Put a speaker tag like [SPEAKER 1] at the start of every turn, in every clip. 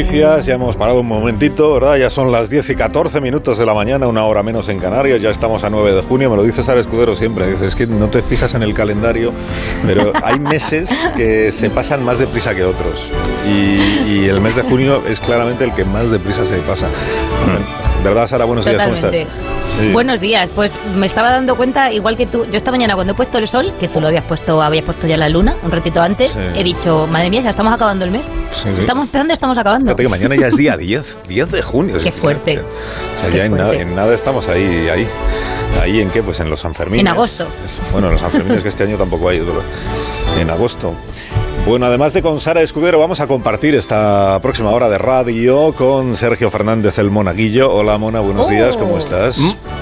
[SPEAKER 1] noticias, ya hemos parado un momentito, ¿verdad? Ya son las 10 y 14 minutos de la mañana, una hora menos en Canarias, ya estamos a 9 de junio, me lo dice Sara Escudero siempre, es que no te fijas en el calendario, pero hay meses que se pasan más deprisa que otros. Y, el mes de junio es claramente el que más deprisa se pasa. Hmm. ¿Verdad, Sara? Buenos días, ¿cómo estás?
[SPEAKER 2] Buenos días. Pues me estaba dando cuenta, igual que tú, yo esta mañana cuando he puesto el sol, que tú lo habías puesto, habías puesto ya la luna un ratito antes, he dicho, madre mía, ya estamos acabando el mes. estamos empezando, estamos acabando.
[SPEAKER 1] Fíjate que mañana ya es día 10, 10 de junio.
[SPEAKER 2] Qué fuerte.
[SPEAKER 1] o sea, ya en nada, en nada, estamos ahí, ahí. ¿Ahí en qué? Pues en los Sanfermines.
[SPEAKER 2] En agosto.
[SPEAKER 1] bueno, en los Sanfermines que este año tampoco hay, en agosto. Bueno, además de con Sara Escudero, vamos a compartir esta próxima hora de radio con Sergio Fernández el Monaguillo. Hola Mona, buenos días, ¿cómo oh. estás?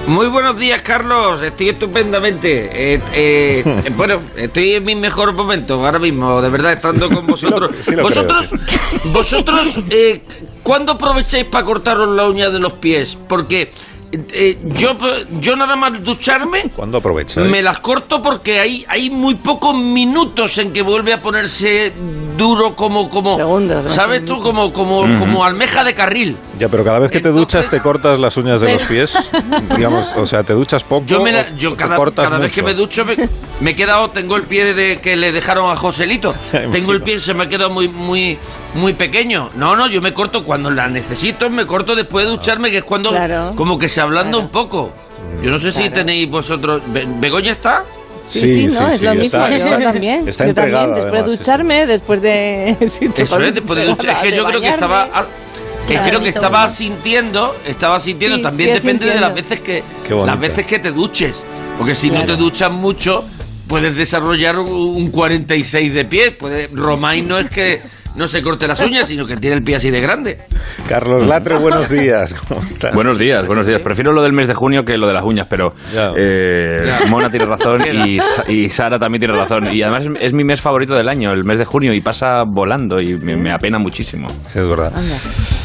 [SPEAKER 3] Muy buenos días, Carlos. Estoy estupendamente. Eh, eh, bueno, estoy en mi mejor momento ahora mismo, de verdad, estando con vosotros. vosotros, vosotros, eh, ¿cuándo aprovecháis para cortaros la uña de los pies? Porque eh, yo, yo nada más ducharme.
[SPEAKER 1] ¿Cuándo aprovecho?
[SPEAKER 3] Me las corto porque hay, hay muy pocos minutos en que vuelve a ponerse duro como como sabes tú como como como almeja de carril.
[SPEAKER 1] Ya pero cada vez que te duchas te cortas las uñas de los pies digamos o sea te duchas poco
[SPEAKER 3] yo yo cada, cada vez que me ducho me, he quedado tengo el pie de que le dejaron a Joselito. Tengo el pie se me ha quedado muy muy muy pequeño. No no yo me corto cuando la necesito me corto después de ducharme que es cuando como que se ablanda un poco yo no sé si tenéis vosotros Begoña está
[SPEAKER 4] Sí, sí, no, es lo mismo. yo también. yo también, después de ducharme, después de.
[SPEAKER 3] Eso es, después de ducharme. Es que yo creo que estaba. Que creo que estaba sintiendo, estaba sintiendo, también depende de las veces que las veces que te duches, porque si no te duchas mucho puedes desarrollar un 46 de pie, puede Romain no es que no se corte las uñas, sino que tiene el pie así de grande.
[SPEAKER 1] Carlos Latre, buenos días.
[SPEAKER 5] Buenos días, buenos días. Prefiero lo del mes de junio que lo de las uñas, pero eh, Mona tiene razón y, Sara también tiene razón. Y además es, mi mes favorito del año, el mes de junio, y pasa volando y me, apena muchísimo.
[SPEAKER 1] es verdad.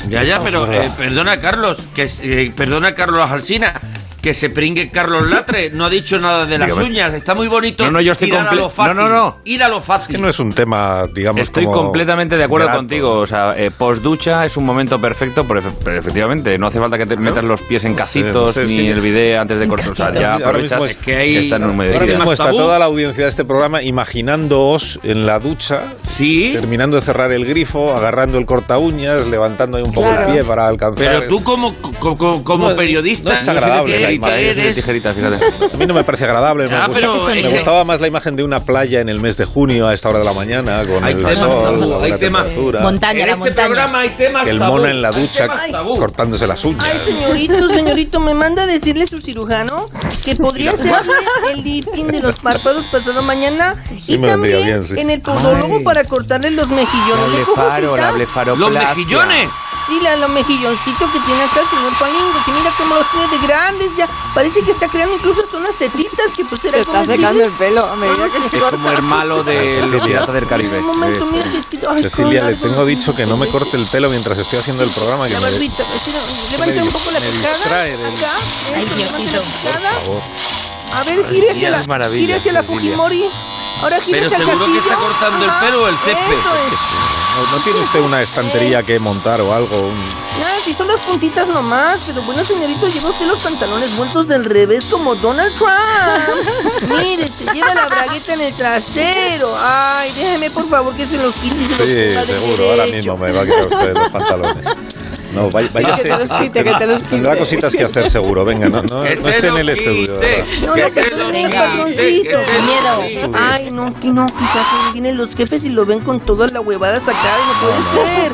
[SPEAKER 3] Ya, ya, pero eh, perdona, Carlos, que eh, perdona, Carlos Alsina que se pringue Carlos Latre. No ha dicho nada de las uñas. Está muy bonito.
[SPEAKER 5] No, no, yo estoy ir a lo fácil. No, no, no.
[SPEAKER 3] Ir a lo fácil.
[SPEAKER 1] que no es un tema, digamos,
[SPEAKER 5] Estoy completamente de acuerdo contigo. O sea, eh, post ducha es un momento perfecto, pero, efectivamente no hace falta que te metas los pies en cacitos ni el video antes de cortar. O sea, ya aprovechas es que, hay, está en
[SPEAKER 1] Ahora mismo está toda la audiencia de este programa imaginándoos en la ducha,
[SPEAKER 3] ¿Sí?
[SPEAKER 1] terminando de cerrar el grifo, agarrando el corta uñas, levantando ahí un poco el pie para alcanzar.
[SPEAKER 3] Pero tú como, como, como periodista,
[SPEAKER 1] no es agradable a mí no me parece agradable. me, ah, gustaba más la imagen de una playa en el mes de junio a esta hora de la mañana con el sol,
[SPEAKER 3] hay temperatura.
[SPEAKER 2] Montaña,
[SPEAKER 3] en este programa hay temas
[SPEAKER 1] El mona en la ducha cortándose las uñas.
[SPEAKER 4] Ay, señorito, señorito, me manda a decirle su cirujano que podría hacerle el lifting de los párpados pasado mañana y también en el podólogo para cortarle los mejillones.
[SPEAKER 3] ¿Los mejillones?
[SPEAKER 4] Sí, la, los mejilloncitos que tiene acá el señor Palingo, que mira cómo los tiene de grandes ya. Parece que está creando incluso hasta unas setitas que pues era
[SPEAKER 6] como... Está secando el pelo a medida
[SPEAKER 5] que Es como el malo de los piratas del Caribe. Un momento,
[SPEAKER 1] mira, Cecilia, le tengo dicho que no me corte el pelo mientras estoy haciendo el programa. Que
[SPEAKER 4] la barbita, levante un poco la picada. Acá, Ay, A ver, gire hacia la, gire hacia la Fujimori. Ahora gire
[SPEAKER 3] Pero
[SPEAKER 4] hacia
[SPEAKER 3] el seguro que está cortando el pelo o el césped.
[SPEAKER 1] ¿No, tiene usted una estantería que montar o algo?
[SPEAKER 4] Nada, si son las puntitas nomás. Pero bueno, señorito, lleva usted los pantalones vueltos del revés como Donald Trump. Mire, se lleva la bragueta en el trasero. Ay, déjeme por favor que se los quite y se los ponga
[SPEAKER 1] de seguro, ahora mismo me va a quitar usted los pantalones. No, vaya, vaya
[SPEAKER 4] que te los quite, que te los quite.
[SPEAKER 1] Tendrá cositas que hacer seguro, venga, no, no, no esté en el estudio.
[SPEAKER 4] No, no, que se los patroncito. miedo. Ay, no, aquí no, quizás vienen los jefes y lo ven con toda la huevada sacada y no puede ser.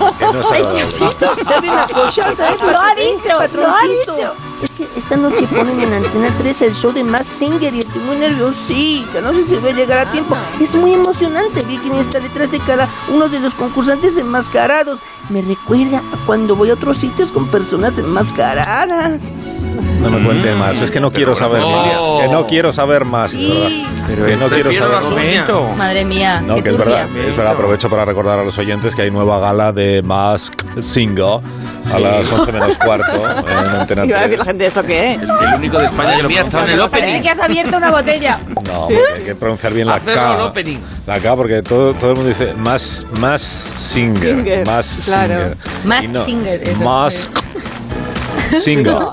[SPEAKER 4] Ay, Diosito, que está bien acochado, ¿sabes?
[SPEAKER 2] Lo ha dicho, lo ha dicho.
[SPEAKER 4] Es que esta noche ponen en Antena 3 el show de Matt Singer y estoy muy nerviosita. No sé si voy a llegar a tiempo. Es muy emocionante ver quién está detrás de cada uno de los concursantes enmascarados. Me recuerda a cuando voy a otros sitios con personas enmascaradas.
[SPEAKER 1] No me cuente más, es que no quiero saber más. Que no quiero saber más. Pero que no quiero saber
[SPEAKER 2] más. Madre mía.
[SPEAKER 1] No, que es verdad, es verdad. Aprovecho para recordar a los oyentes que hay nueva gala de Mask Singer a las 11 menos cuarto en Antena 3.
[SPEAKER 6] a decir la gente esto qué es.
[SPEAKER 3] El, único de España que lo está en el opening.
[SPEAKER 2] Que has abierto una botella.
[SPEAKER 1] No, hay que pronunciar bien la K. La K porque todo, todo el mundo dice más, más singer, más singer.
[SPEAKER 2] Más singer.
[SPEAKER 1] Mask singer.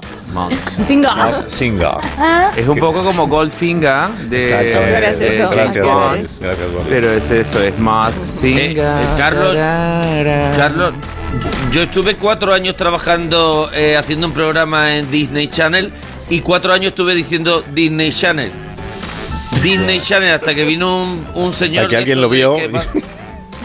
[SPEAKER 2] Singer.
[SPEAKER 1] Singer.
[SPEAKER 5] Ah. Es un poco como Goldfinger
[SPEAKER 1] de.
[SPEAKER 6] Gracias,
[SPEAKER 1] gracias, gracias,
[SPEAKER 5] Pero es eso, es Mask Singer.
[SPEAKER 3] Eh, eh, Carlos, Carlos, yo estuve cuatro años trabajando eh, haciendo un programa en Disney Channel y cuatro años estuve diciendo Disney Channel. Disney Channel hasta que vino un, un señor.
[SPEAKER 1] Hasta que alguien lo vio.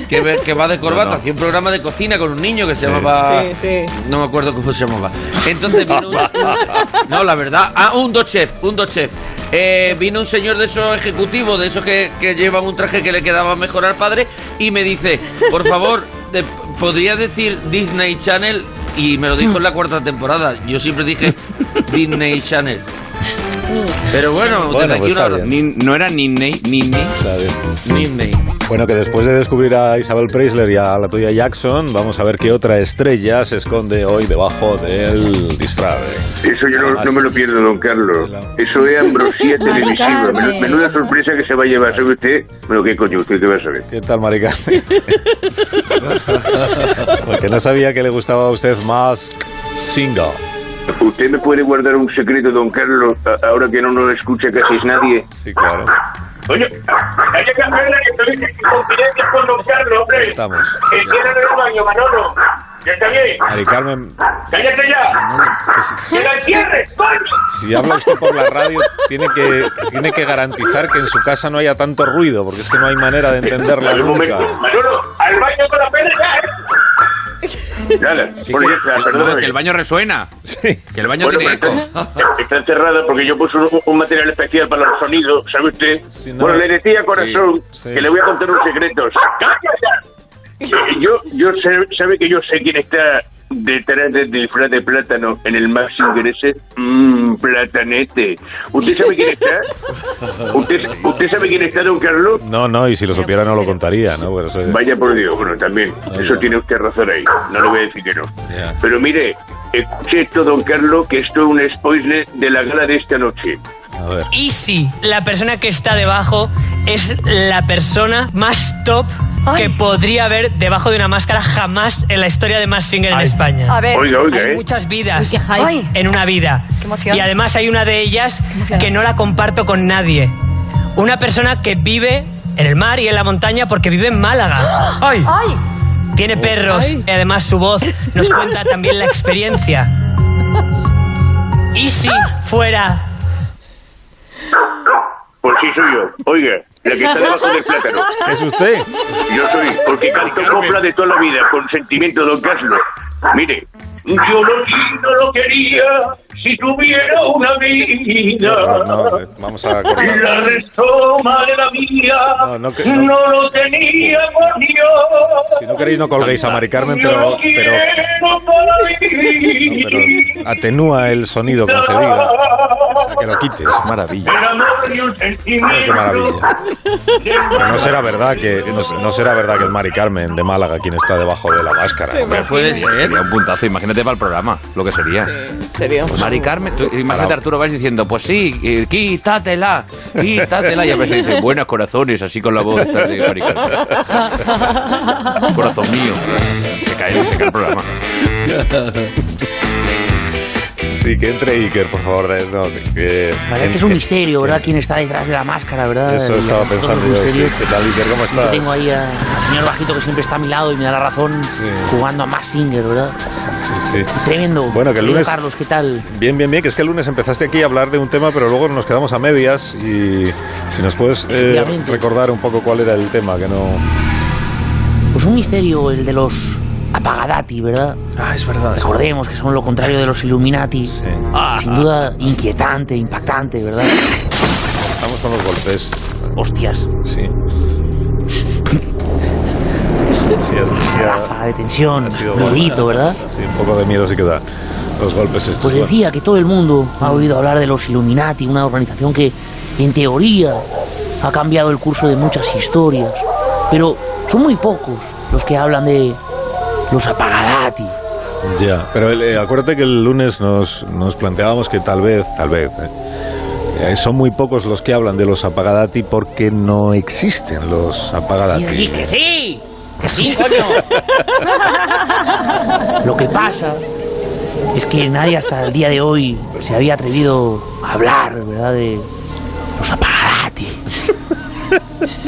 [SPEAKER 3] Que va, de corbata, hacía un programa de cocina con un niño que se llamaba.
[SPEAKER 6] Sí, sí.
[SPEAKER 3] No me acuerdo cómo se llamaba. Entonces vino un, No, la verdad. Ah, un dos chef, un dos chef. Eh, vino un señor de esos ejecutivos, de esos que, que llevan un traje que le quedaba mejor al padre, y me dice: Por favor, ¿podría decir Disney Channel? Y me lo dijo en la cuarta temporada. Yo siempre dije Disney Channel. Pero bueno, desde aquí pues
[SPEAKER 5] una no era Ninney. Ninney.
[SPEAKER 1] Bueno, que después de descubrir a Isabel Preisler y a la tuya Jackson, vamos a ver qué otra estrella se esconde hoy debajo del disfraz.
[SPEAKER 7] Eso yo no, me lo pierdo, don Carlos. Eso es ambrosía televisiva. Menuda sorpresa que se va a llevar. ¿Sabe usted? Bueno, ¿qué coño usted qué va a saber?
[SPEAKER 1] ¿Qué tal, Maricarmen? Porque no sabía que le gustaba a usted más Single.
[SPEAKER 7] ¿Usted me puede guardar un secreto, don Carlos, ahora que no nos escucha casi nadie?
[SPEAKER 1] Sí, claro.
[SPEAKER 7] Oye, hay que estoy en confidencia con don Carlos, hombre.
[SPEAKER 1] Estamos.
[SPEAKER 7] Que en el baño, Manolo. ¿Ya está bien?
[SPEAKER 1] Mari Carmen.
[SPEAKER 7] ¡Cállate ya! ¡Que la cierres, coño!
[SPEAKER 1] Si habla usted por la radio, tiene que, tiene que garantizar que en su casa no haya tanto ruido, porque es que no hay manera de entenderla nunca.
[SPEAKER 7] Manolo, al baño con la pedra, Nada,
[SPEAKER 5] que, que el baño resuena. Sí. Que el baño tiene eco.
[SPEAKER 7] Está encerrada porque yo puse un, material especial para los sonidos, ¿sabe usted? Bueno, le decía corazón que le voy a contar un secreto. Yo, yo sabe que yo sé quién está detrás del disfraz de plátano en el Maxi ese. Mmm, platanete. ¿Usted sabe quién está? ¿Usted, ¿Usted sabe quién está, don Carlos?
[SPEAKER 1] No, no, y si lo supiera no lo contaría, ¿no?
[SPEAKER 7] Vaya por Dios, bueno, también. Eso tiene usted razón ahí. No le voy a decir que no. Pero mire, escuche esto, don Carlos, que esto es un spoiler de la gala de esta noche.
[SPEAKER 8] Y si la persona que está debajo es la persona más top que podría haber debajo de una máscara jamás en la historia de Mass Finger en España.
[SPEAKER 6] A ver.
[SPEAKER 7] hay
[SPEAKER 8] ¿eh? muchas vidas en una vida. y además hay una de ellas que no la comparto con nadie. Una persona que vive en el mar y en la montaña porque vive en Málaga.
[SPEAKER 6] ¡Ay! ¡Ay!
[SPEAKER 8] Tiene perros y además su voz nos cuenta también la experiencia. ¿Y si fuera
[SPEAKER 7] pues sí soy yo. Oiga, la que está debajo del plátano.
[SPEAKER 1] ¿Es usted?
[SPEAKER 7] Yo soy, porque canto copla de toda la vida, con sentimiento, don Carlos. Mire, yo no, lo quería si tuviera una vida.
[SPEAKER 1] No, no, vamos a cortar.
[SPEAKER 7] La retoma de la mía no, no, lo tenía por Dios.
[SPEAKER 1] Si no queréis, no colguéis a Mari Carmen, pero, pero, pero atenúa el sonido, como se diga. que lo quites, maravilla. qué maravilla. no será verdad que no, será verdad que es Mari Carmen de Málaga quien está debajo de la máscara.
[SPEAKER 5] puede ser. Sería un puntazo, imagínate para el programa, lo que sería.
[SPEAKER 6] Sí, sería.
[SPEAKER 5] Pues Mari Carmen, imagínate Arturo vais diciendo, pues sí, eh, quítatela, quítatela. Y a veces dice, buenas corazones, así con la voz de Mari Carmen. Corazón mío. Se cae, se cae el programa.
[SPEAKER 1] Sí, que entre Iker, por favor. No,
[SPEAKER 8] que, este es un misterio, ¿verdad? ¿Quién está detrás de la máscara, verdad?
[SPEAKER 1] Eso estaba pensando yo. ¿Qué tal, Iker? ¿Cómo estás?
[SPEAKER 8] tengo ahí al señor bajito que siempre está a mi lado y me da la razón jugando a Massinger, ¿verdad?
[SPEAKER 1] Sí, sí, sí.
[SPEAKER 8] Tremendo.
[SPEAKER 1] Bueno, que el lunes...
[SPEAKER 8] Carlos, ¿qué tal?
[SPEAKER 1] Bien, bien, bien. Que es que el lunes empezaste aquí a hablar de un tema, pero luego nos quedamos a medias y si nos puedes eh, recordar un poco cuál era el tema, que no...
[SPEAKER 8] Pues un misterio, el de los apagadati, ¿verdad?
[SPEAKER 1] Ah, es verdad.
[SPEAKER 8] Recordemos que son lo contrario de los Illuminati. Sí. Sin duda inquietante, impactante, ¿verdad?
[SPEAKER 1] Estamos con los golpes.
[SPEAKER 8] Hostias.
[SPEAKER 1] Sí.
[SPEAKER 8] Sí, sí, de tensión, miedito, ¿verdad?
[SPEAKER 1] Sí, un poco de miedo sí que da. los golpes estos.
[SPEAKER 6] Pues decía que todo el mundo ha oído hablar de los Illuminati, una organización que, en teoría, ha cambiado el curso de muchas historias. Pero son muy pocos los que hablan de los apagadati.
[SPEAKER 1] Ya, pero eh, acuérdate que el lunes nos, nos planteábamos que tal vez, tal vez, eh, eh, son muy pocos los que hablan de los apagadati porque no existen los apagadati.
[SPEAKER 8] Sí, que sí, que sí, coño.
[SPEAKER 6] Lo que pasa es que nadie hasta el día de hoy se había atrevido a hablar, ¿verdad?, de los apagadati.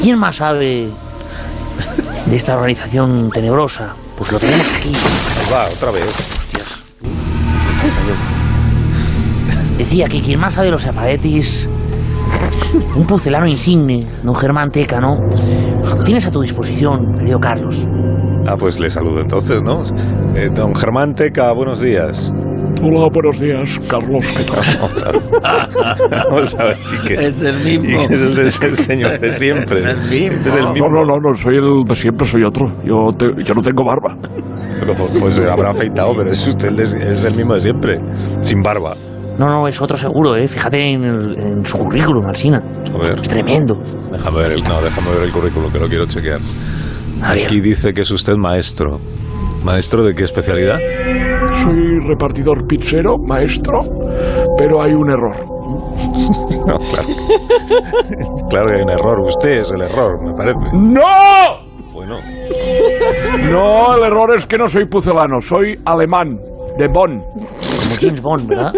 [SPEAKER 6] ¿Quién más sabe de esta organización tenebrosa? Pues lo tenemos aquí.
[SPEAKER 1] va, otra vez.
[SPEAKER 6] Hostias. Decía que quien más sabe de los apagadis un pucelano insigne, don Germán Teca, ¿no? Lo tienes a tu disposición, querido Carlos.
[SPEAKER 1] Ah, pues le saludo entonces, ¿no? Eh, don Germán Teca, buenos días.
[SPEAKER 9] Hola, buenos días, Carlos, ¿qué tal?
[SPEAKER 1] Vamos a ver. Vamos a ver.
[SPEAKER 3] Es el mismo.
[SPEAKER 1] Es el, es el señor de siempre.
[SPEAKER 3] Es el mismo.
[SPEAKER 1] Es el mismo.
[SPEAKER 9] No, no, no, no, soy el de siempre, soy otro. Yo, te- yo no tengo barba.
[SPEAKER 1] Pero, pues habrá afeitado, pero es usted el, de- es el mismo de siempre. Sin barba.
[SPEAKER 6] No, no, es otro seguro, ¿eh? Fíjate en, el- en su currículum, Alsina.
[SPEAKER 1] A ver,
[SPEAKER 6] Es tremendo.
[SPEAKER 1] déjame ver el, no, déjame ver el currículum que lo quiero chequear. Aquí dice que es usted maestro. ¿Maestro de qué especialidad?
[SPEAKER 9] Soy repartidor pizzero, maestro, pero hay un error.
[SPEAKER 1] No, claro. claro que hay un error. Usted es el error, me parece.
[SPEAKER 9] ¡No!
[SPEAKER 1] Bueno,
[SPEAKER 9] No, el error es que no soy pucelano, soy alemán, de Bonn.
[SPEAKER 6] Como James Bond, ¿verdad?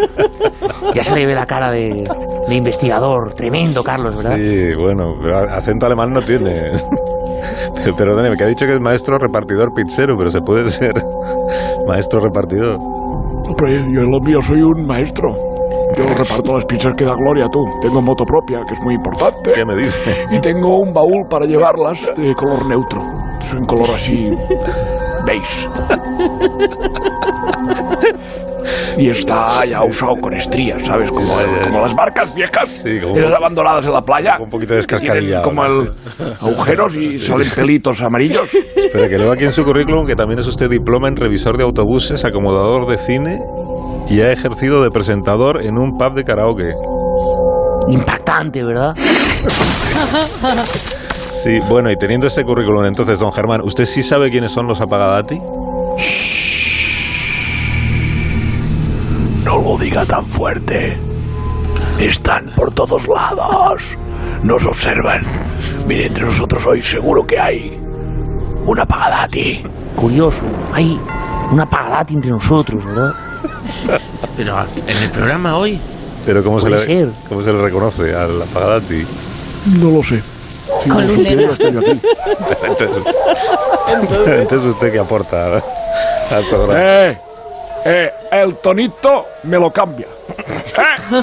[SPEAKER 6] Ya se le ve la cara de, de investigador. Tremendo, Carlos, ¿verdad?
[SPEAKER 1] sí, bueno, pero acento alemán no tiene. Pero, perdóneme, que ha dicho que es maestro repartidor pizzero, pero se puede ser maestro repartidor.
[SPEAKER 9] Hombre, yo en lo mío soy un maestro. Yo reparto las pizzas que da gloria, tú. Tengo moto propia, que es muy importante.
[SPEAKER 1] ¿Qué me dice?
[SPEAKER 9] Y tengo un baúl para llevarlas de color neutro. Es un color así. beige. Y está ya usado con estrías, ¿sabes? Como, el- como las marcas viejas,
[SPEAKER 1] Sí, como-
[SPEAKER 9] esas abandonadas en la playa.
[SPEAKER 1] Un poquito
[SPEAKER 9] que tienen
[SPEAKER 1] descascarillado,
[SPEAKER 9] como el agujeros y salen pelitos amarillos.
[SPEAKER 1] Espera, que leo aquí en su currículum que también es usted diploma en revisor de autobuses, acomodador de cine y ha ejercido de presentador en un pub de karaoke.
[SPEAKER 6] Impactante, ¿verdad?
[SPEAKER 1] Sí, bueno, y teniendo este currículum, entonces, don Germán, ¿usted sí sabe quiénes son los apagadati?
[SPEAKER 9] No lo diga tan fuerte. Están por todos lados. Nos observan. Mire, entre nosotros hoy seguro que hay una pagadati.
[SPEAKER 6] Curioso. Hay una pagadati entre nosotros, ¿verdad?
[SPEAKER 3] Pero en el programa hoy.
[SPEAKER 1] Pero ¿cómo se, le,
[SPEAKER 6] ser.
[SPEAKER 1] ¿cómo se le reconoce al apagadati?
[SPEAKER 9] No lo sé. Si
[SPEAKER 2] Con
[SPEAKER 9] lo
[SPEAKER 2] un
[SPEAKER 9] supiera, estaría aquí.
[SPEAKER 1] Entonces, entonces usted que aporta al, al programa.
[SPEAKER 9] ¡Eh! ¡Eh! El tonito me lo cambia. ¡Eh!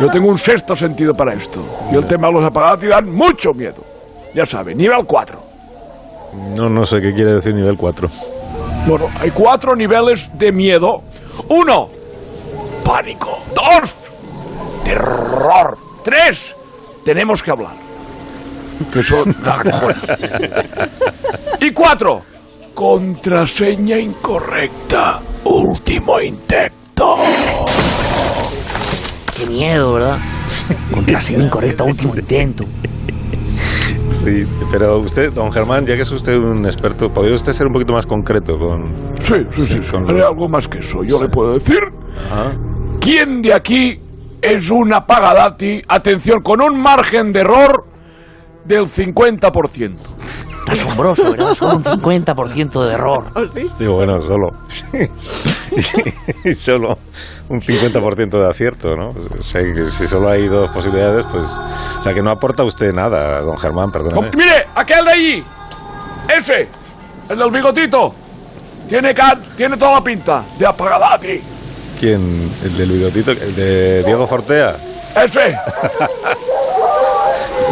[SPEAKER 9] Yo tengo un sexto sentido para esto. Y el tema de los apagadati dan mucho miedo. Ya sabe, nivel 4.
[SPEAKER 1] No, no sé qué quiere decir nivel 4.
[SPEAKER 9] Bueno, hay cuatro niveles de miedo. Uno, pánico. Dos, terror. Tres, tenemos que hablar. Que eso da. Y cuatro, contraseña incorrecta. Último intento.
[SPEAKER 6] Qué miedo, ¿verdad? Contraseña incorrecta, último intento.
[SPEAKER 1] Sí, pero usted, don Germán, ya que es usted un experto, ¿podría usted ser un poquito más concreto con...?
[SPEAKER 9] Sí, sí, sí.
[SPEAKER 1] Sí, con-
[SPEAKER 9] algo más que eso. Yo le puedo decir ¿Quién de aquí es un apagadati? Atención, con un margen de error del 50%.
[SPEAKER 6] Asombroso, ¿verdad? Solo un 50% de error.
[SPEAKER 1] sí, bueno, solo. y solo un 50% de acierto, ¿no? O sea, que si solo hay dos posibilidades, pues... O sea, que no aporta usted nada, don Germán, perdóneme.
[SPEAKER 9] Com- Mire, aquel de allí. Ese. El del bigotito. Tiene, can, tiene toda la pinta de apagadati.
[SPEAKER 1] ¿Quién? ¿El del bigotito? ¿El de Diego Fortea?
[SPEAKER 9] Ese.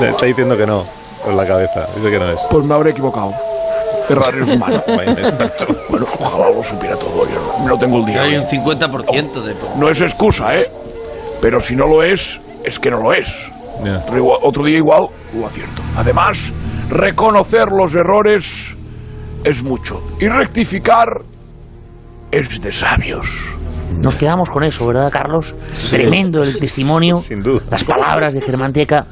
[SPEAKER 1] Le está diciendo que no, con la cabeza. Dice que no es.
[SPEAKER 9] Pues me habré equivocado. Errar es humano. Bueno, ojalá lo supiera todo. Yo no, no tengo el día.
[SPEAKER 3] hay un 50% de.
[SPEAKER 9] No es excusa, ¿eh? Pero si no lo es, es que no lo es.
[SPEAKER 1] Ya.
[SPEAKER 9] Otro, día igual lo acierto. Además, reconocer los errores es mucho. Y rectificar es de sabios.
[SPEAKER 6] nos quedamos con eso, ¿verdad, Carlos? Tremendo el testimonio,
[SPEAKER 1] sin duda.
[SPEAKER 6] las palabras de Germanteca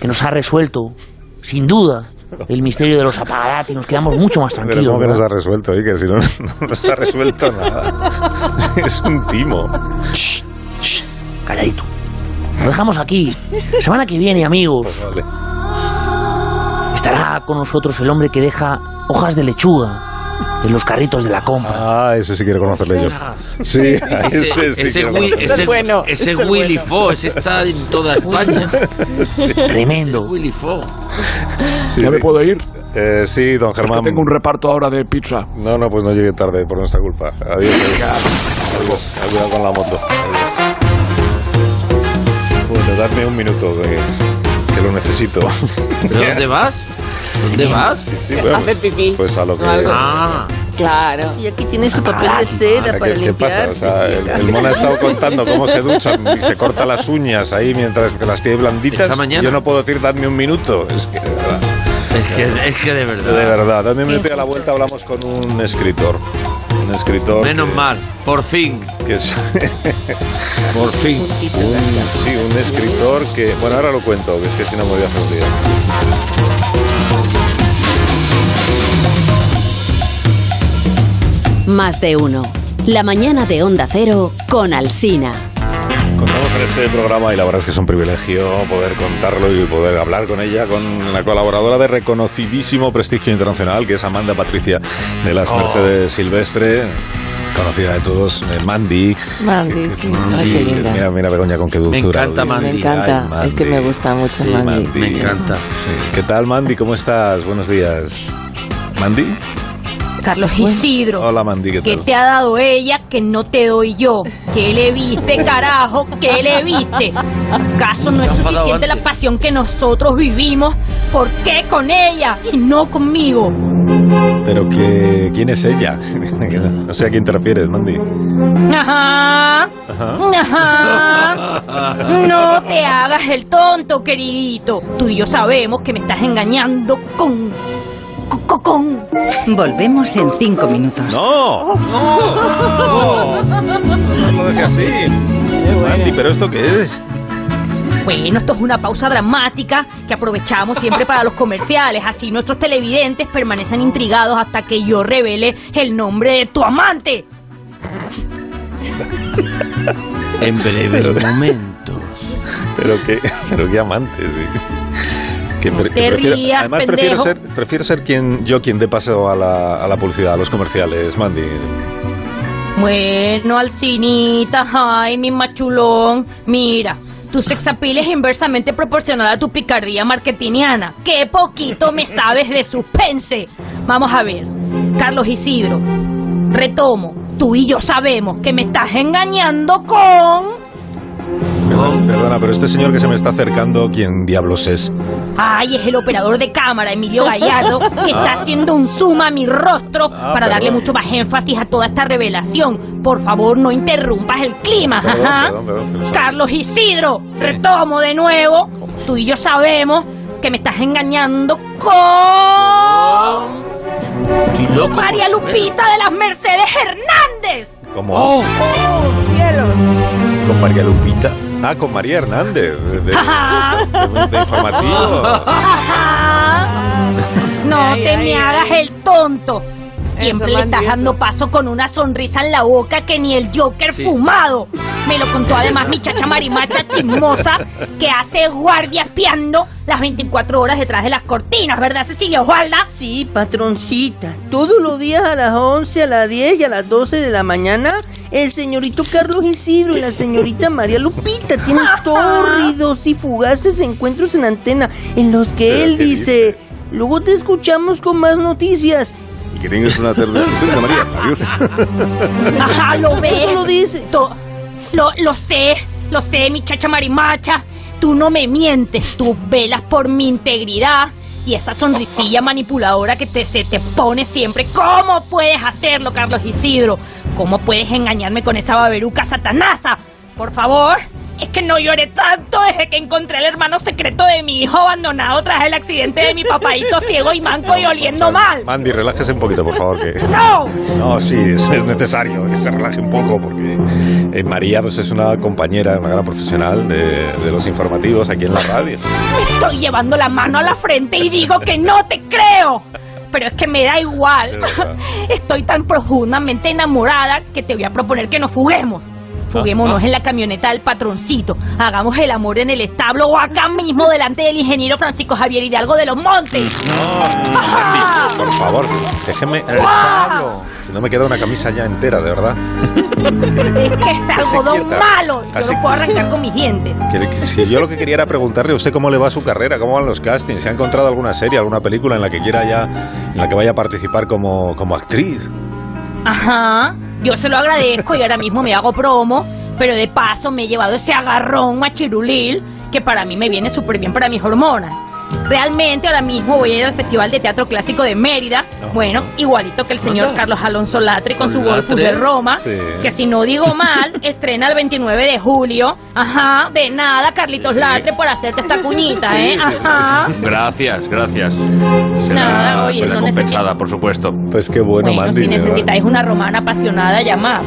[SPEAKER 6] que nos ha resuelto, sin duda, el misterio de los y nos quedamos mucho más tranquilos.
[SPEAKER 1] Pero ¿cómo que nos ha resuelto? Que si no, no nos ha resuelto nada. Es un timo.
[SPEAKER 6] Shh, shh, calladito. Lo dejamos aquí. Semana que viene, amigos. Pues Estará con nosotros el hombre que deja hojas de lechuga en los carritos de la compra.
[SPEAKER 1] Ah, ese sí quiere conocerle yo. Sí, ese, sí
[SPEAKER 3] ese, ese, bueno, ese, Willy Fo, ese está en toda España.
[SPEAKER 6] Tremendo.
[SPEAKER 3] Willy Fo.
[SPEAKER 9] ¿Ya me puedo ir?
[SPEAKER 1] Eh, sí, don Germán.
[SPEAKER 9] tengo un reparto ahora de pizza.
[SPEAKER 1] No, no, pues no llegue tarde por nuestra culpa. Adiós. Adiós. Cuidado con la moto. Bueno, dadme un minuto de que lo necesito.
[SPEAKER 3] ¿De dónde vas? ¿Dónde vas?
[SPEAKER 1] Sí, Hacer pipí. Pues a lo que...
[SPEAKER 4] Ah. Claro. Y aquí tienes su papel de seda para ¿qué, limpiar.
[SPEAKER 1] ¿Qué pasa? O sea, el, el mono ha estado contando cómo se ducha y se corta las uñas ahí mientras que las tiene blanditas. Esta mañana. Yo no puedo decir dadme un minuto. Es que de verdad.
[SPEAKER 3] Es que, es que de verdad.
[SPEAKER 1] De verdad. Dame un minuto a la vuelta hablamos con un escritor. Un escritor.
[SPEAKER 3] Menos mal, por fin.
[SPEAKER 1] Que es
[SPEAKER 3] por fin.
[SPEAKER 1] Un, sí, un escritor que. Bueno, ahora lo cuento, que es que si no me voy a hacer un
[SPEAKER 10] día. Más de uno. La mañana de Onda Cero con Alsina
[SPEAKER 1] contamos en este programa y la verdad es que es un privilegio poder contarlo y poder hablar con ella, con la colaboradora de reconocidísimo prestigio internacional, que es Amanda Patricia de las oh. Mercedes Silvestre conocida de todos, eh, Mandy.
[SPEAKER 11] Mandy, sí.
[SPEAKER 1] Mira, mira Begoña con qué dulzura.
[SPEAKER 3] Me encanta Mandy.
[SPEAKER 11] Me encanta, es que me gusta mucho Mandy.
[SPEAKER 3] Me encanta.
[SPEAKER 1] ¿Qué tal Mandy? ¿Cómo estás? Buenos días. ¿Mandy?
[SPEAKER 2] Carlos Isidro.
[SPEAKER 1] Hola, Mandy, ¿qué
[SPEAKER 2] tal? ¿Qué te ha dado ella que no te doy yo? ¿Qué le viste, carajo? ¿Qué le viste? ¿Acaso no es suficiente la pasión que nosotros vivimos? ¿Por qué con ella y no conmigo?
[SPEAKER 1] Pero que, ¿quién es ella? no sé a quién te refieres, Mandy.
[SPEAKER 2] Ajá. Ajá. No te hagas el tonto, queridito. Tú y yo sabemos que me estás engañando con Cocón.
[SPEAKER 10] Volvemos en cinco minutos.
[SPEAKER 1] ¡No! ¡No! No, lo deje así. Mandy, ¿pero esto qué es?
[SPEAKER 2] Bueno, esto es una pausa dramática que aprovechamos siempre para los comerciales. Así nuestros televidentes permanecen intrigados hasta que yo revele el nombre de tu amante.
[SPEAKER 3] en breves momentos.
[SPEAKER 1] Pero qué, pero qué amante, sí además prefiero ser, prefiero ser quien, yo quien dé paso a la, a la publicidad, a los comerciales, Mandy.
[SPEAKER 2] Bueno, Alcinita, ay, mi machulón, mira, tu sexapil es inversamente proporcional a tu picardía marketingiana. ¡Qué poquito me sabes de suspense! Vamos a ver, Carlos Isidro, retomo, tú y yo sabemos que me estás engañando con...
[SPEAKER 1] Perdona, pero este señor que se me está acercando, ¿quién diablos es?
[SPEAKER 2] Ay, es el operador de cámara, Emilio Gallardo, que está ah. haciendo un zoom a mi rostro ah, para darle mucho más énfasis a toda esta revelación. Por favor, no interrumpas el clima. Carlos Isidro, retomo de nuevo. Tú y yo sabemos que me estás engañando con... María Lupita de las Mercedes Hernández.
[SPEAKER 1] ¿Cómo? ¡Oh! oh cielos! ¿Con María Lupita? Ah, con María Hernández, de, de, informativo.
[SPEAKER 2] no te me hagas el tonto. Siempre le estás dando paso con una sonrisa en la boca que ni el Joker fumado. Me lo contó además mi chacha marimacha chismosa que hace guardia espiando las 24 horas detrás de las cortinas, ¿verdad, Cecilia Osvalda?
[SPEAKER 4] Sí, patroncita. Todos los días a las 11, a las 10 y a las 12 de la mañana, el señorito Carlos Isidro y la señorita María Lupita tienen tórridos y fugaces encuentros en antena en los que él dice... Luego te escuchamos con más noticias
[SPEAKER 1] que tengas una tarde estupenda, María. Adiós.
[SPEAKER 2] Ajá, lo ves.
[SPEAKER 4] Eso lo dice.
[SPEAKER 2] lo, lo sé, lo sé, mi chacha marimacha. Tú no me mientes, tú velas por mi integridad. Y esa sonrisilla manipuladora que te, se te pone siempre. ¿Cómo puedes hacerlo, Carlos Isidro? ¿Cómo puedes engañarme con esa baberuca satanasa? Por favor, es que no lloré tanto desde que encontré el hermano secreto de mi hijo abandonado tras el accidente de mi papadito ciego y manco y oliendo mal.
[SPEAKER 1] Mandy, relájese un poquito, por favor. Que...
[SPEAKER 2] ¡No!
[SPEAKER 1] No, sí, es, necesario que se relaje un poco porque eh, María pues, es una compañera, una gran profesional de, de los informativos aquí en la radio.
[SPEAKER 2] Estoy llevando la mano a la frente y digo que no te creo pero es que me da igual. Estoy tan profundamente enamorada que te voy a proponer que nos fuguemos. Fuguémonos en la camioneta del patroncito. Hagamos el amor en el establo o acá mismo delante del ingeniero Francisco Javier Hidalgo de los Montes.
[SPEAKER 1] No, por favor, déjeme el establo. No me queda una camisa ya entera, de verdad.
[SPEAKER 2] es que es algodón malo. Yo lo puedo arrancar con mis dientes.
[SPEAKER 1] Si yo lo que quería era preguntarle a usted cómo le va su carrera, cómo van los castings, ¿se ha encontrado alguna serie, alguna película en la que quiera ya, en la que vaya a participar como, como actriz?
[SPEAKER 2] Ajá. Yo se lo agradezco y ahora mismo me hago promo, pero de paso me he llevado ese agarrón machirulil que para mí me viene súper bien para mis hormonas. Realmente ahora mismo voy a ir al Festival de Teatro Clásico de Mérida. Bueno, igualito que el señor Carlos Alonso Latre con su Golfo de Roma. Que si no digo mal, estrena el 29 de julio. Ajá, de nada, Carlitos Latre, por hacerte esta cuñita, ¿eh? Ajá.
[SPEAKER 5] Gracias, gracias. nada, oye, será compensada, por supuesto.
[SPEAKER 1] Pues qué bueno, bueno
[SPEAKER 2] Si necesitáis una romana apasionada, llamad.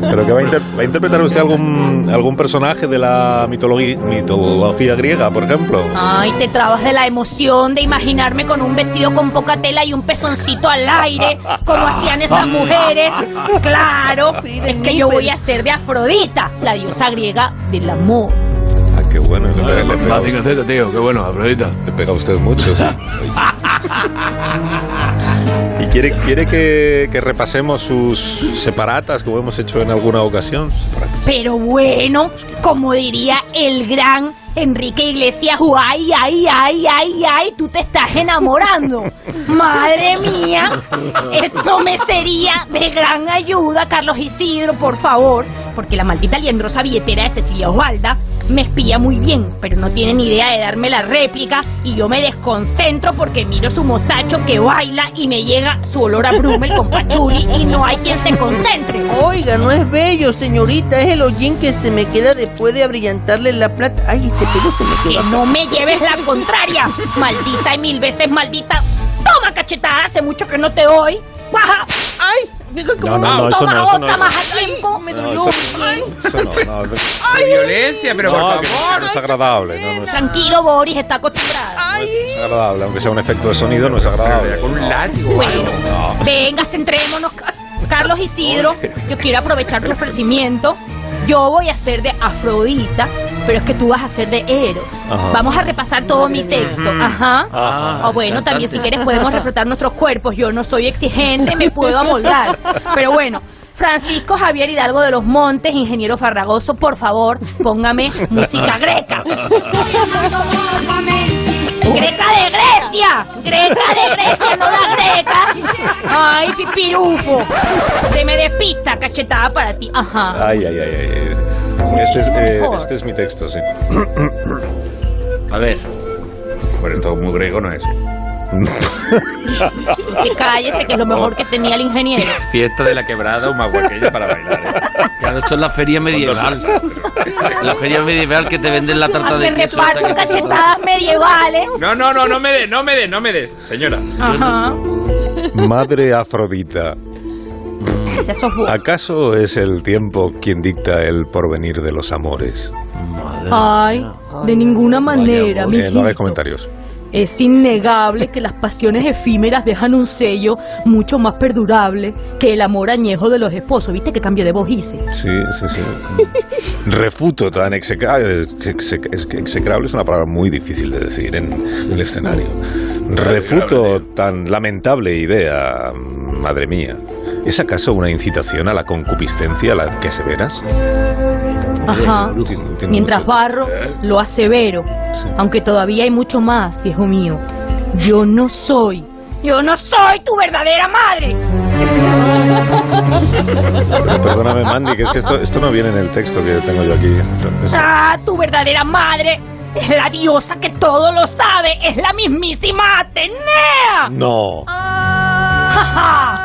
[SPEAKER 1] ¿Pero que va a, interpretar usted algún, algún personaje de la mitología, mitología griega, por ejemplo?
[SPEAKER 2] Ay, te de la emoción de imaginarme con un vestido con poca tela y un pezoncito al aire, como hacían esas mujeres. Claro, es que yo voy a ser de Afrodita, la diosa griega del amor.
[SPEAKER 1] Ah, qué bueno.
[SPEAKER 5] Le tío, qué bueno, Afrodita.
[SPEAKER 1] Le pega a usted mucho. ¿Y quiere, quiere que, que, repasemos sus separatas, como hemos hecho en alguna ocasión?
[SPEAKER 2] Pero bueno, como diría el gran Enrique Iglesias, ay, ay, ay, ay, ay, tú te estás enamorando. Madre mía, esto me sería de gran ayuda, Carlos Isidro, por favor, porque la maldita liendrosa billetera de Cecilia Osvalda me espía muy bien, pero no tiene ni idea de darme la réplica y yo me desconcentro porque miro su mostacho que baila y me llega su olor a Brummel con pachuli y no hay quien se concentre.
[SPEAKER 4] Oiga, no es bello, señorita, es el hollín que se me queda después de abrillantarle la plata. Ay, este pelo se me
[SPEAKER 2] queda. Que no me lleves la contraria, maldita y mil veces maldita. Toma cachetada, hace mucho que no te doy. Baja.
[SPEAKER 4] Ay,
[SPEAKER 1] no, no, no, eso no, eso no.
[SPEAKER 2] más a tiempo.
[SPEAKER 4] Me dolió.
[SPEAKER 1] Eso no, no.
[SPEAKER 8] Ay, violencia, pero por favor.
[SPEAKER 1] No es agradable. No,
[SPEAKER 2] Tranquilo, Boris, está acostumbrada.
[SPEAKER 1] Ay. es agradable, aunque sea un efecto de sonido, no es agradable.
[SPEAKER 8] Con un látigo.
[SPEAKER 2] Bueno, venga, centrémonos. Carlos Isidro, yo quiero aprovechar tu ofrecimiento. Yo voy a ser de Afrodita pero es que tú vas a ser de Eros. Vamos a repasar todo mi texto. Ajá. Ah, o bueno, también si quieres podemos refrotar nuestros cuerpos. Yo no soy exigente, me puedo amoldar. Pero bueno, Francisco Javier Hidalgo de los Montes, ingeniero farragoso, por favor, póngame música greca. ¡Greca de Grecia! ¡Greca de Grecia, no la greca! ¡Ay, pipirufo! Se me despista, cachetada para ti. Ajá.
[SPEAKER 1] Ay, ay, ay, ay. Este es, eh, este es mi texto, sí.
[SPEAKER 5] A ver. Bueno, todo muy griego no es.
[SPEAKER 2] que cállese, que es lo mejor que tenía el ingeniero.
[SPEAKER 5] Fiesta de la quebrada, una guaquella para bailar. ¿eh?
[SPEAKER 3] Claro, esto es la feria medieval. la feria medieval que te venden la tarta de queso.
[SPEAKER 2] reparto cachetadas medievales.
[SPEAKER 5] No, no, no, no me des, no me des, no me des, señora.
[SPEAKER 2] Ajá.
[SPEAKER 1] Madre Afrodita. ¿Acaso es el tiempo quien dicta el porvenir de los amores?
[SPEAKER 2] Ay, de ninguna manera, mi
[SPEAKER 1] eh, No hay comentarios.
[SPEAKER 2] Es innegable que las pasiones efímeras dejan un sello mucho más perdurable que el amor añejo de los esposos. ¿Viste qué cambio de voz hice?
[SPEAKER 1] Sí, sí, sí. Refuto tan execrable, execrable es una palabra muy difícil de decir en el escenario. Refuto tan lamentable idea, madre mía. ¿Es acaso una incitación a la concupiscencia a la que aseveras?
[SPEAKER 2] Ajá. Mientras barro, lo asevero. Aunque todavía hay mucho más, hijo mío. Yo no soy. Yo no soy tu verdadera madre.
[SPEAKER 1] Perdóname, Mandy, que es que esto, esto no viene en el texto que tengo yo aquí.
[SPEAKER 2] Ah, tu verdadera madre es la diosa que todo lo sabe. Es la mismísima Atenea.
[SPEAKER 1] No.
[SPEAKER 4] ¡Ay,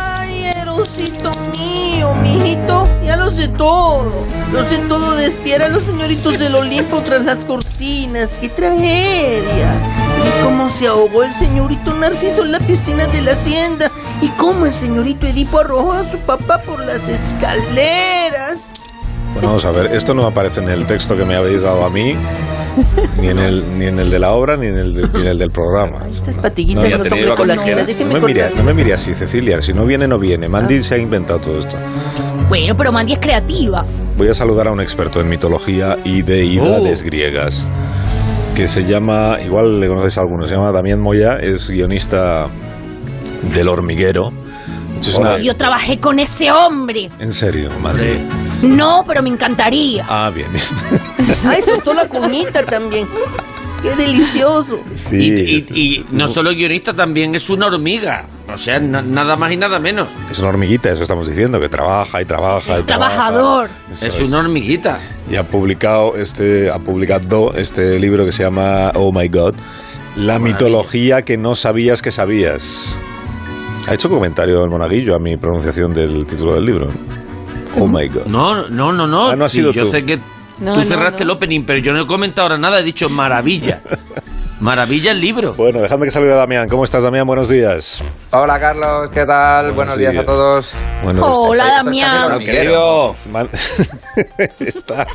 [SPEAKER 4] Erosito mío, mijito! Ya lo sé todo. Lo sé todo de espiar a los señoritos del Olimpo tras las cortinas. ¡Qué tragedia! Y cómo se ahogó el señorito Narciso en la piscina de la hacienda. Y cómo el señorito Edipo arrojó a su papá por las escaleras.
[SPEAKER 1] Bueno, vamos a ver, esto no aparece en el texto que me habéis dado a mí, ni en el, ni en el de la obra, ni en el, de- ni en el del programa.
[SPEAKER 4] Estas patiguitas
[SPEAKER 1] No,
[SPEAKER 4] con
[SPEAKER 1] me, mire,
[SPEAKER 4] cortar.
[SPEAKER 1] no me mire así, Cecilia. Si no viene, no viene.
[SPEAKER 4] Ah.
[SPEAKER 1] Mandy se ha inventado todo esto.
[SPEAKER 2] Bueno, pero Mandy es creativa.
[SPEAKER 1] Voy a saludar a un experto en mitología y
[SPEAKER 3] Oh.
[SPEAKER 1] deidades griegas. Que se llama, igual le conocéis a algunos, se llama Damián Moya, es guionista del hormiguero. Es una-
[SPEAKER 2] Yo trabajé con ese hombre.
[SPEAKER 1] En serio, madre.
[SPEAKER 2] No, pero me encantaría.
[SPEAKER 1] Ah, bien.
[SPEAKER 4] Ay, soltó la cuñita también. ¡Qué delicioso!
[SPEAKER 1] Sí,
[SPEAKER 3] y, y- y no solo guionista, también es una hormiga. O sea, na- nada más y nada menos.
[SPEAKER 1] Es una hormiguita, eso estamos diciendo, que trabaja y trabaja y trabaja.
[SPEAKER 2] Trabajador.
[SPEAKER 1] Eso
[SPEAKER 3] es una hormiguita.
[SPEAKER 1] Y ha publicado este, ha publicado este libro que se llama Oh My God, la mitología que no sabías que sabías. Ha hecho comentario el monaguillo a mi pronunciación del título del libro. Oh My God.
[SPEAKER 3] No, no, no, no.
[SPEAKER 1] Ah, no
[SPEAKER 3] Sí, yo
[SPEAKER 1] tú.
[SPEAKER 3] sé que
[SPEAKER 1] No,
[SPEAKER 3] tú
[SPEAKER 1] no,
[SPEAKER 3] cerraste el opening, pero yo no he comentado ahora nada. He dicho maravilla. maravilla el libro.
[SPEAKER 1] Bueno, dejadme que salude a Damián. ¿Cómo estás, Damián? Buenos días.
[SPEAKER 12] Hola Carlos, ¿qué tal? Buenos, días.
[SPEAKER 1] días.
[SPEAKER 12] a todos.
[SPEAKER 1] Bueno,
[SPEAKER 2] Hola, Damián.
[SPEAKER 12] lo querido.
[SPEAKER 1] Man- está,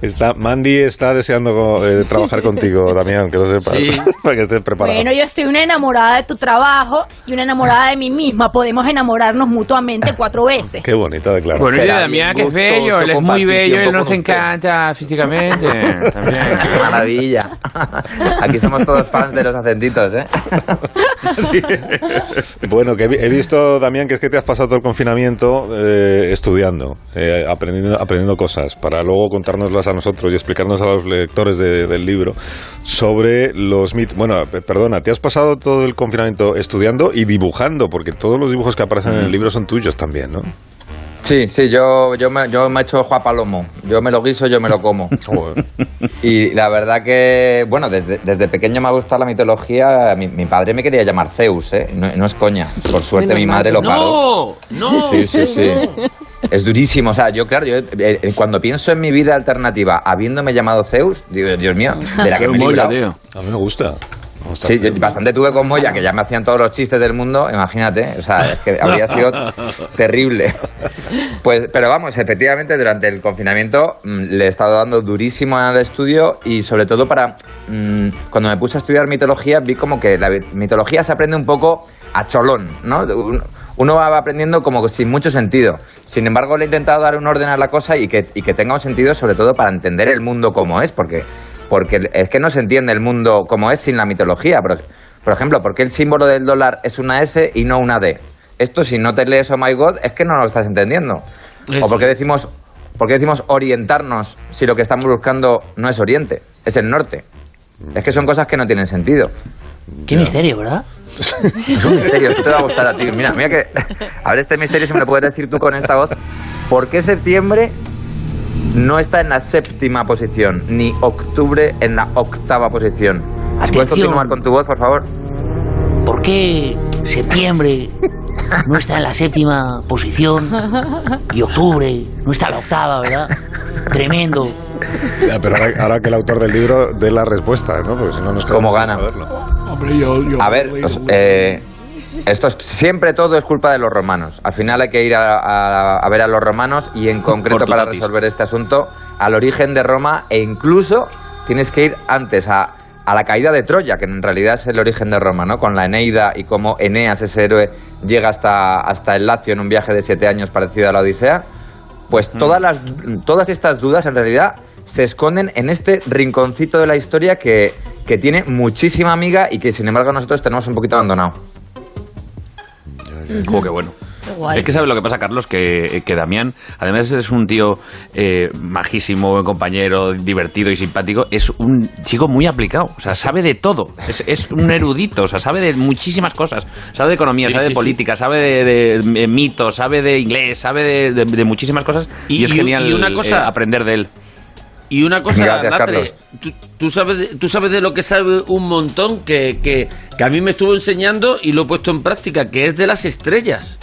[SPEAKER 1] está, Mandy está deseando eh, trabajar contigo, Damián, que lo sepas,
[SPEAKER 2] Sí.
[SPEAKER 1] para que estés preparado.
[SPEAKER 2] Bueno, yo estoy una enamorada de tu trabajo y una enamorada de mí misma. Podemos enamorarnos mutuamente cuatro veces.
[SPEAKER 1] Qué bonita declaración.
[SPEAKER 5] Bueno, y de Damián, que es bello, él es muy bello, él nos encanta físicamente. También.
[SPEAKER 12] Qué maravilla. Aquí somos todos fans de los acentitos, ¿eh?
[SPEAKER 1] Bueno, que he vi- he visto, Damián, que es que te has pasado todo el confinamiento eh, estudiando, eh, aprendiendo, aprendiendo cosas, para luego contárnoslas a nosotros y explicarnos a los lectores de- del libro sobre los mitos. Bueno, pe- perdona, te has pasado todo el confinamiento estudiando y dibujando, porque todos los dibujos que aparecen en el libro son tuyos también, ¿no?
[SPEAKER 12] Sí, sí, yo, yo, me, yo me he hecho Juan Palomo. Yo me lo guiso, yo me lo como. y la verdad que, bueno, desde, desde pequeño me ha gustado la mitología. Mi, mi padre me quería llamar Zeus, ¿eh? No, no es coña. Por suerte mi madre lo
[SPEAKER 3] no.
[SPEAKER 12] paró.
[SPEAKER 3] ¡No!
[SPEAKER 12] Sí, sí, sí. Es durísimo. O sea, yo, claro, yo, eh, cuando pienso en mi vida alternativa, habiéndome llamado Zeus, digo, Dios mío, de la que me he librado.
[SPEAKER 1] A mí me gusta.
[SPEAKER 12] Sí, yo bastante tuve con Moya, que ya me hacían todos los chistes del mundo, imagínate, o sea, es que habría sido terrible. Pues, pero vamos, efectivamente, durante el confinamiento mm, le he estado dando durísimo al estudio y sobre todo para, mm, cuando me puse a estudiar mitología, vi como que la mitología se aprende un poco a cholón, ¿no? Un- Uno va aprendiendo como sin mucho sentido. Sin embargo, le he intentado dar un orden a la cosa y que, y que tenga un sentido sobre todo para entender el mundo como es, porque porque es que no se entiende el mundo como es sin la mitología. Por, por ejemplo, ¿por qué el símbolo del dólar es una S y no una D? Esto, si no te lees Oh My God, es que no lo estás entendiendo.
[SPEAKER 3] Eso.
[SPEAKER 12] O porque decimos, por qué decimos orientarnos si lo que estamos buscando no es oriente, es el norte. Es que son cosas que no tienen sentido.
[SPEAKER 6] Qué misterio, ¿verdad?
[SPEAKER 12] Es un misterio, esto te va a gustar a ti. Mira, mira que. A ver, este misterio, si me lo puedes decir tú con esta voz. ¿Por qué septiembre no está en la séptima posición, ni octubre en la octava posición? Si puedes continuar con tu voz, por favor.
[SPEAKER 6] ¿Por qué septiembre no está en la séptima posición y octubre no está en la octava, verdad? Tremendo.
[SPEAKER 1] Ya, pero ahora, ahora que el autor del libro dé la respuesta, ¿no? Porque si no nos
[SPEAKER 12] ¿Cómo
[SPEAKER 1] quedamos sin
[SPEAKER 12] gana?
[SPEAKER 1] saberlo.
[SPEAKER 12] A ver, pues, eh, esto es, siempre todo es culpa de los romanos. Al final hay que ir a, a- a ver a los romanos y en concreto para
[SPEAKER 3] tatis.
[SPEAKER 12] resolver este asunto al origen de Roma e incluso tienes que ir antes a, a la caída de Troya, que en realidad es el origen de Roma, ¿no? Con la Eneida y cómo Eneas, ese héroe, llega hasta, hasta el Lacio en un viaje de siete años parecido a la Odisea. Pues todas, las, todas estas dudas en realidad se esconden en este rinconcito de la historia que, que tiene muchísima amiga y que sin embargo nosotros tenemos un poquito abandonado.
[SPEAKER 5] Jo, qué bueno.
[SPEAKER 2] guay.
[SPEAKER 5] Es que sabe lo que pasa, Carlos, que, que Damián, además es un tío eh, majísimo, buen compañero, divertido y simpático, es un chico muy aplicado, o sea, sabe de todo, es, es un erudito, o sea, sabe de muchísimas cosas, sabe de economía,
[SPEAKER 3] Sí,
[SPEAKER 5] sabe
[SPEAKER 3] sí,
[SPEAKER 5] de
[SPEAKER 3] sí.
[SPEAKER 5] política, sabe de, de, eh, mitos, sabe de inglés, sabe de, de- de muchísimas cosas y,
[SPEAKER 3] Y-
[SPEAKER 5] es
[SPEAKER 3] y-
[SPEAKER 5] genial
[SPEAKER 3] y una cosa-
[SPEAKER 5] eh, aprender de él.
[SPEAKER 3] Y una cosa,
[SPEAKER 12] Gracias,
[SPEAKER 3] tú, tú sabes de, tú sabes de lo que sabe un montón que, que, que a mí me estuvo enseñando y lo he puesto en práctica, que es de las estrellas.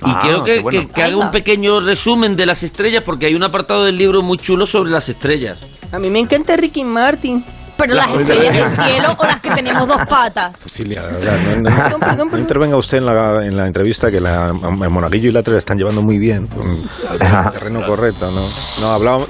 [SPEAKER 3] Y ah, quiero que, que, haga un pequeño resumen de las estrellas, porque hay un apartado del libro muy chulo sobre las estrellas.
[SPEAKER 4] A mí me encanta Ricky Martin.
[SPEAKER 2] Pero las estrellas del cielo o las que tenemos dos patas.
[SPEAKER 1] Cecilia, no, intervenga usted en la, en la entrevista que la, el monaguillo y la tres están llevando muy bien, terreno correcto, ¿no? No, hablábamos.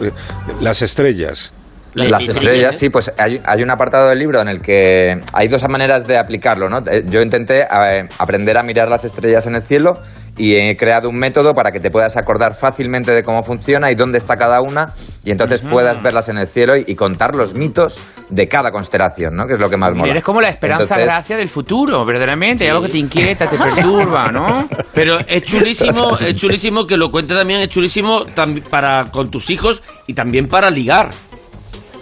[SPEAKER 1] Las estrellas.
[SPEAKER 12] Las estrellas, sí, pues hay, hay, un apartado del libro en el que hay dos maneras de aplicarlo, ¿no? Eh, yo intenté eh, aprender a mirar las estrellas en el cielo y he creado un método para que te puedas acordar fácilmente de cómo funciona y dónde está cada una y entonces puedas verlas en el cielo y, contar los mitos de cada constelación, ¿no? Que es lo que más mola.
[SPEAKER 6] Eres como la esperanza gracia del futuro, verdaderamente, hay algo que te inquieta, te perturba, ¿no?
[SPEAKER 3] Pero es chulísimo, es chulísimo que lo cuente también, es chulísimo para con tus hijos y también para ligar.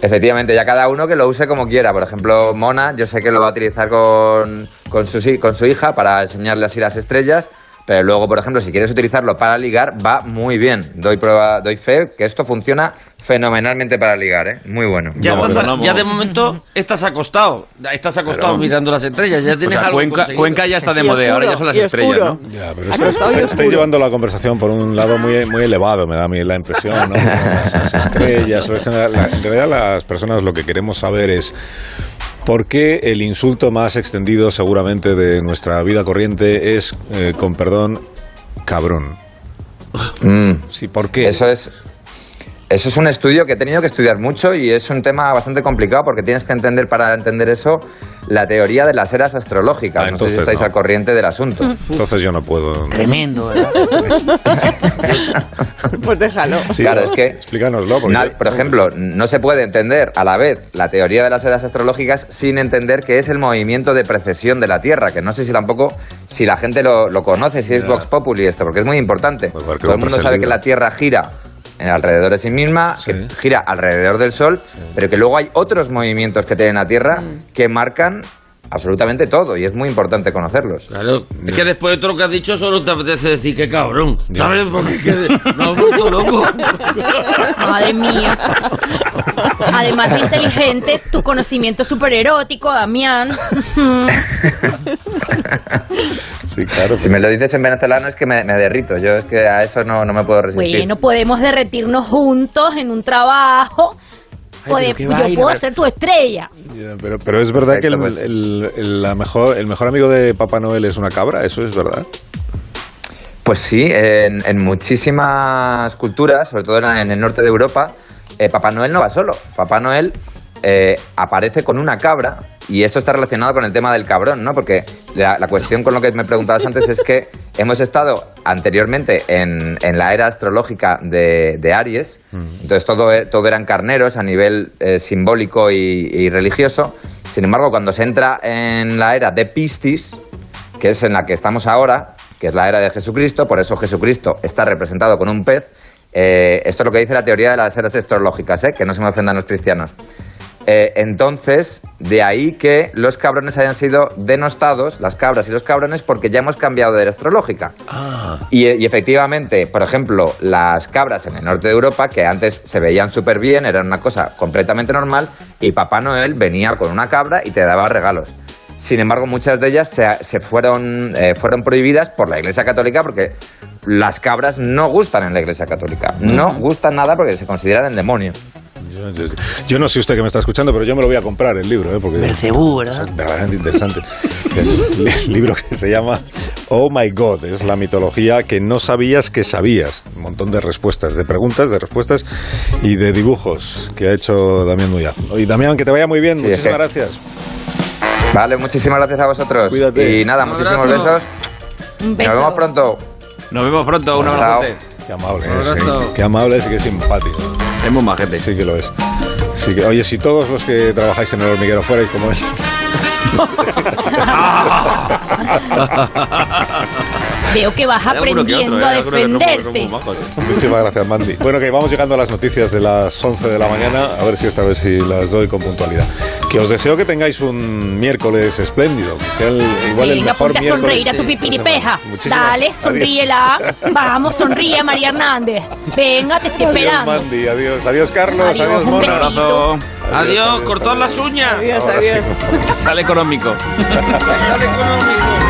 [SPEAKER 12] Efectivamente, ya cada uno que lo use como quiera. Por ejemplo, Mona, yo sé que lo va a utilizar con, con, su, con su hija para enseñarle así las estrellas pero luego, por ejemplo, si quieres utilizarlo para ligar, va muy bien. Doy prueba, doy fe que esto funciona fenomenalmente para ligar, ¿eh? Muy bueno.
[SPEAKER 3] Ya, ya de momento estás acostado. Estás acostado mirando las estrellas. Ya tienes algo
[SPEAKER 5] Cuenca, Cuenca, ya está de moda, ahora ya son las estrellas, ¿no?
[SPEAKER 1] Ya, pero estáis, llevando la conversación por un lado muy, muy elevado, me da a mí la impresión, ¿no? las estrellas. En realidad, las personas lo que queremos saber es ¿Por qué el insulto más extendido seguramente de nuestra vida corriente es, eh, con perdón, cabrón?
[SPEAKER 12] Mm. Sí, ¿por qué? Eso es, eso es un estudio que he tenido que estudiar mucho y es un tema bastante complicado porque tienes que entender para entender eso la teoría de las eras astrológicas. Ah, no sé si estáis al corriente del asunto.
[SPEAKER 1] Entonces yo no puedo.
[SPEAKER 6] Tremendo, ¿verdad?
[SPEAKER 11] pues déjalo.
[SPEAKER 12] claro, es que.
[SPEAKER 1] Explícanoslo.
[SPEAKER 12] por ejemplo, no se puede entender a la vez la teoría de las eras astrológicas sin entender qué es el movimiento de precesión de la Tierra, que no sé si tampoco si la gente lo, conoce, si es Vox Populi esto, porque es muy importante. Pues Todo el mundo sabe que la Tierra gira en alrededor de sí misma, que gira alrededor del Sol, pero que luego hay otros movimientos que tiene la Tierra mm. que marcan absolutamente todo y es muy importante conocerlos.
[SPEAKER 3] Claro, es que después de todo lo que has dicho solo te apetece decir que cabrón, ¿sabes? Porque que no has vuelto loco.
[SPEAKER 2] Madre mía. Además de inteligente, tu conocimiento es súper erótico, Damián.
[SPEAKER 12] Sí, claro. Si me lo dices en venezolano es que me, derrito. Yo es que a eso no, no me puedo resistir.
[SPEAKER 2] Bueno, podemos derretirnos juntos en un trabajo yo puedo ser tu estrella.
[SPEAKER 1] pero, pero es verdad que el, pues. el, la mejor, el mejor amigo de Papá Noel es una cabra, ¿eso es verdad?
[SPEAKER 12] Pues sí, en, en muchísimas culturas, sobre todo en, el norte de Europa, eh, Papá Noel no va solo. Papá Noel eh, aparece con una cabra y esto está relacionado con el tema del cabrón, ¿no? Porque la, cuestión con lo que me preguntabas antes es que hemos estado anteriormente en, la era astrológica de, Aries, mm. entonces todo, todo eran carneros a nivel eh, simbólico y, religioso. Sin embargo, cuando se entra en la era de Piscis, que es en la que estamos ahora, que es la era de Jesucristo, por eso Jesucristo está representado con un pez, eh, esto es lo que dice la teoría de las eras astrológicas, ¿eh? que no se me ofendan los cristianos. Eh, entonces, de ahí que los cabrones hayan sido denostados, las cabras y los cabrones, porque ya hemos cambiado de era astrológica. Ah. Y, efectivamente, por ejemplo, las cabras en el norte de Europa, que antes se veían súper bien, eran una cosa completamente normal, y Papá Noel venía con una cabra y te daba regalos. Sin embargo, muchas de ellas se, fueron, eh, fueron prohibidas por la Iglesia Católica porque las cabras no gustan en la Iglesia Católica. No gustan nada porque se consideran el demonio.
[SPEAKER 1] Yo, no sé usted que me está escuchando, pero yo me lo voy a comprar el libro, ¿eh? porque
[SPEAKER 6] Mercebú, ¿verdad?
[SPEAKER 1] Es verdaderamente interesante. el, libro que se llama Oh My God, es la mitología que no sabías que sabías. Un montón de respuestas, de preguntas, de respuestas y de dibujos que ha hecho Damián Nuya. Y Damián, que te vaya muy bien, muchísimas gracias.
[SPEAKER 12] Vale, muchísimas gracias a vosotros.
[SPEAKER 1] Cuídate.
[SPEAKER 12] Y nada, muchísimos besos.
[SPEAKER 2] Un beso.
[SPEAKER 12] Nos vemos pronto.
[SPEAKER 5] Nos vemos pronto, un abrazo.
[SPEAKER 1] Qué amable es, ¿eh? qué amable es y qué simpático.
[SPEAKER 5] Es muy majete.
[SPEAKER 1] Sí que lo es. Sí que, oye, si todos los que trabajáis en el hormiguero fuerais como él.
[SPEAKER 2] Veo que vas aprendiendo a defenderte.
[SPEAKER 1] Muchísimas gracias, Mandy. Bueno, que vamos llegando a las noticias de las 11 de la mañana, a ver si esta vez sí las doy con puntualidad. Que os deseo que tengáis un miércoles espléndido, que sea el, igual el mejor
[SPEAKER 2] a sonreír a tu pipiripeja. Dale, sonríela. Vamos, sonríe, María Hernández. Venga, te estoy esperando.
[SPEAKER 1] Adiós, Mandy, adiós. Adiós, Carlos. Adiós, adiós Mona.
[SPEAKER 3] Adiós, adiós, cortó las uñas.
[SPEAKER 11] Adiós, adiós.
[SPEAKER 5] Sale económico.
[SPEAKER 3] Sale económico.